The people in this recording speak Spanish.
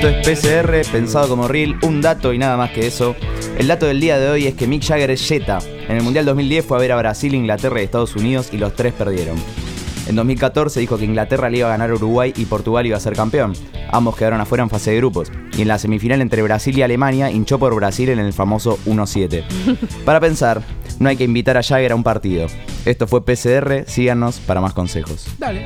Esto es PCR, pensado como reel, un dato y nada más que eso. El dato del día de hoy es que Mick Jagger es Jetta. En el Mundial 2010 fue a ver a Brasil, Inglaterra y Estados Unidos y los tres perdieron. En 2014 dijo que Inglaterra le iba a ganar a Uruguay y Portugal iba a ser campeón. Ambos quedaron afuera en fase de grupos. Y en la semifinal entre Brasil y Alemania hinchó por Brasil en el famoso 1-7. Para pensar, no hay que invitar a Jagger a un partido. Esto fue PCR, síganos para más consejos. Dale.